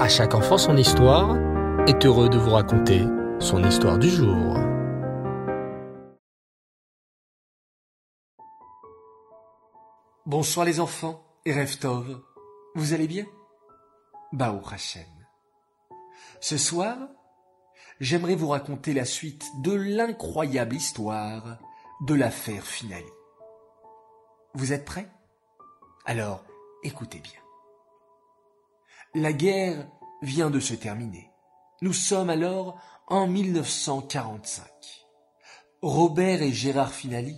À chaque enfant son histoire est heureux de vous raconter son histoire du jour. Bonsoir les enfants et Reftov, vous allez bien? Bao Hashem. Ce soir, j'aimerais vous raconter la suite de l'incroyable histoire de l'affaire Finali. Vous êtes prêts? Alors, écoutez bien. La guerre vient de se terminer. Nous sommes alors en 1945. Robert et Gérard Finali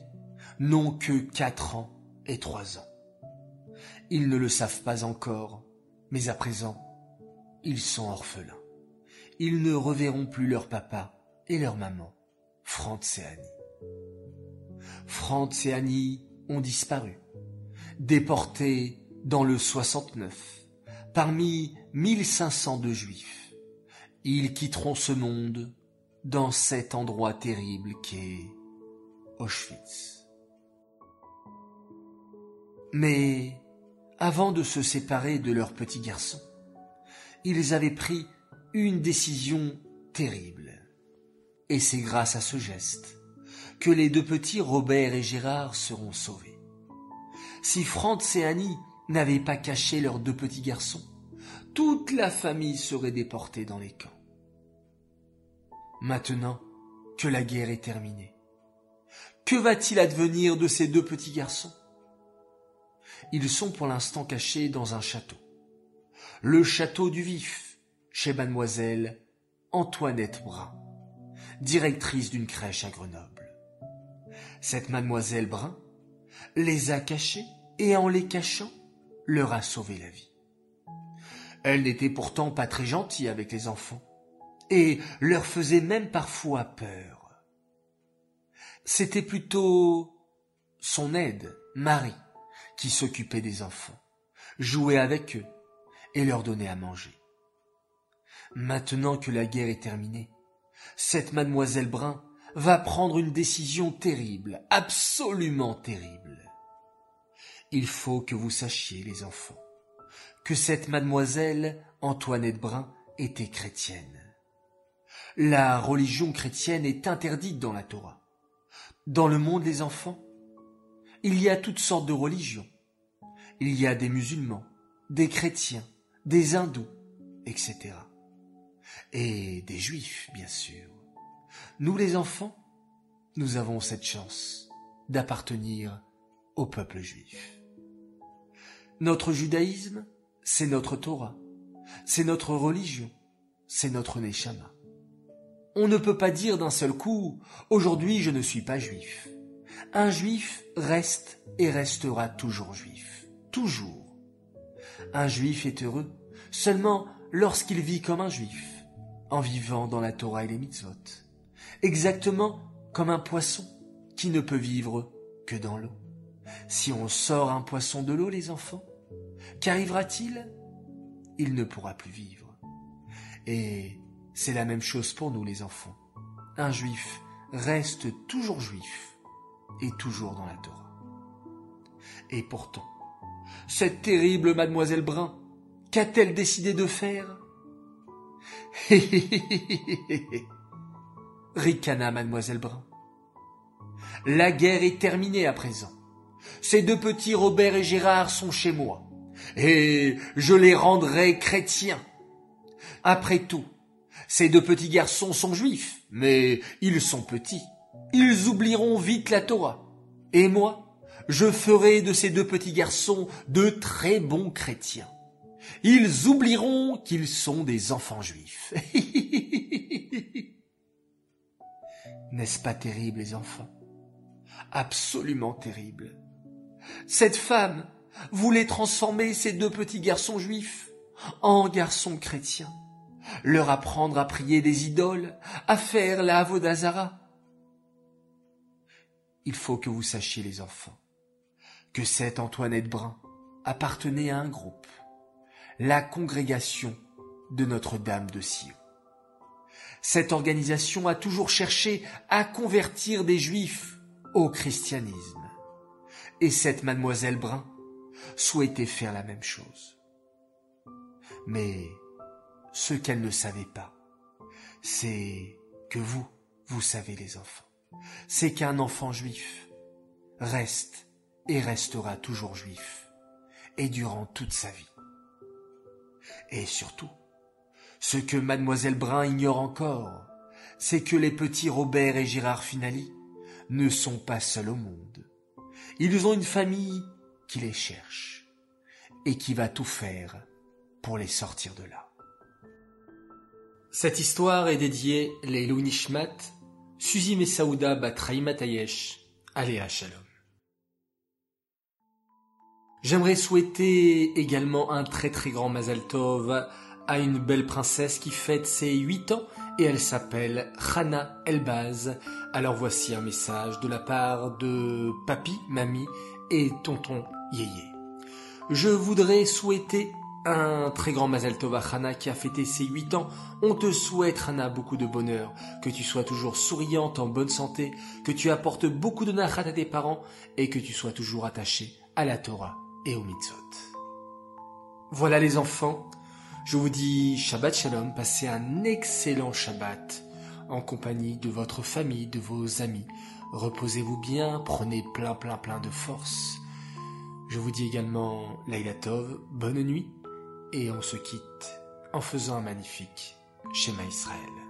n'ont que quatre ans et trois ans. Ils ne le savent pas encore, mais à présent, ils sont orphelins. Ils ne reverront plus leur papa et leur maman, Franz et Annie. Franz et Annie ont disparu, déportés dans le 69, parmi 1500 de juifs. Ils quitteront ce monde dans cet endroit terrible qu'est Auschwitz. Mais avant de se séparer de leur petit garçon, ils avaient pris une décision terrible. Et c'est grâce à ce geste que les deux petits Robert et Gérard seront sauvés. Si Franz et Annie n'avaient pas caché leurs deux petits garçons, toute la famille serait déportée dans les camps. Maintenant que la guerre est terminée, que va-t-il advenir de ces deux petits garçons? Ils sont pour l'instant cachés dans un château. Le château du Vif, chez mademoiselle Antoinette Brun, directrice d'une crèche à Grenoble. Cette mademoiselle Brun les a cachés et en les cachant, leur a sauvé la vie. Elle n'était pourtant pas très gentille avec les enfants et leur faisait même parfois peur. C'était plutôt son aide, Marie, qui s'occupait des enfants, jouait avec eux et leur donnait à manger. Maintenant que la guerre est terminée, cette mademoiselle Brun va prendre une décision terrible, absolument terrible. Il faut que vous sachiez, les enfants, que cette mademoiselle Antoinette Brun était chrétienne. La religion chrétienne est interdite dans la Torah. Dans le monde des enfants, il y a toutes sortes de religions. Il y a des musulmans, des chrétiens, des hindous, etc. Et des juifs, bien sûr. Nous les enfants, nous avons cette chance d'appartenir au peuple juif. Notre judaïsme, c'est notre Torah, c'est notre religion, c'est notre Neshama. On ne peut pas dire d'un seul coup aujourd'hui je ne suis pas juif. Un juif reste et restera toujours juif. Toujours. Un juif est heureux seulement lorsqu'il vit comme un juif, en vivant dans la Torah et les mitzvot. Exactement comme un poisson qui ne peut vivre que dans l'eau. Si on sort un poisson de l'eau, les enfants, qu'arrivera-t-il? Il ne pourra plus vivre. Et c'est la même chose pour nous les enfants. Un juif reste toujours juif et toujours dans la Torah. Et pourtant, cette terrible mademoiselle Brun, qu'a-t-elle décidé de faire? Ricana mademoiselle Brun. La guerre est terminée à présent. Ces deux petits Robert et Gérard sont chez moi, et je les rendrai chrétiens. Après tout, ces deux petits garçons sont juifs, mais ils sont petits. Ils oublieront vite la Torah. Et moi, je ferai de ces deux petits garçons de très bons chrétiens. Ils oublieront qu'ils sont des enfants juifs. N'est-ce pas terrible, les enfants? Absolument terrible. Cette femme voulait transformer ces deux petits garçons juifs en garçons chrétiens leur apprendre à prier des idoles, à faire la Avodazara. Il faut que vous sachiez, les enfants, que cette Antoinette Brun appartenait à un groupe, la congrégation de Notre-Dame de Sion. Cette organisation a toujours cherché à convertir des juifs au christianisme. Et cette mademoiselle Brun souhaitait faire la même chose. Mais ce qu'elle ne savait pas, c'est que vous, vous savez les enfants, c'est qu'un enfant juif reste et restera toujours juif, et durant toute sa vie. Et surtout, ce que mademoiselle Brun ignore encore, c'est que les petits Robert et Gérard Finali ne sont pas seuls au monde. Ils ont une famille qui les cherche et qui va tout faire pour les sortir de là. Cette histoire est dédiée les Nishmat, Suzy Messaouda Batraïma Tayesh, Aléa Shalom. J'aimerais souhaiter également un très très grand Mazal Tov à une belle princesse qui fête ses 8 ans et elle s'appelle Hana Elbaz. Alors voici un message de la part de papy, mamie et tonton Yéyé. Je voudrais souhaiter un très grand Mazel Tov qui a fêté ses 8 ans. On te souhaite, Hana, beaucoup de bonheur, que tu sois toujours souriante, en bonne santé, que tu apportes beaucoup de nachat à tes parents et que tu sois toujours attaché à la Torah et au mitzvot. Voilà les enfants, je vous dis Shabbat Shalom, passez un excellent Shabbat en compagnie de votre famille, de vos amis. Reposez-vous bien, prenez plein plein plein de force. Je vous dis également Laila Tov, bonne nuit, et on se quitte en faisant un magnifique schéma Israël.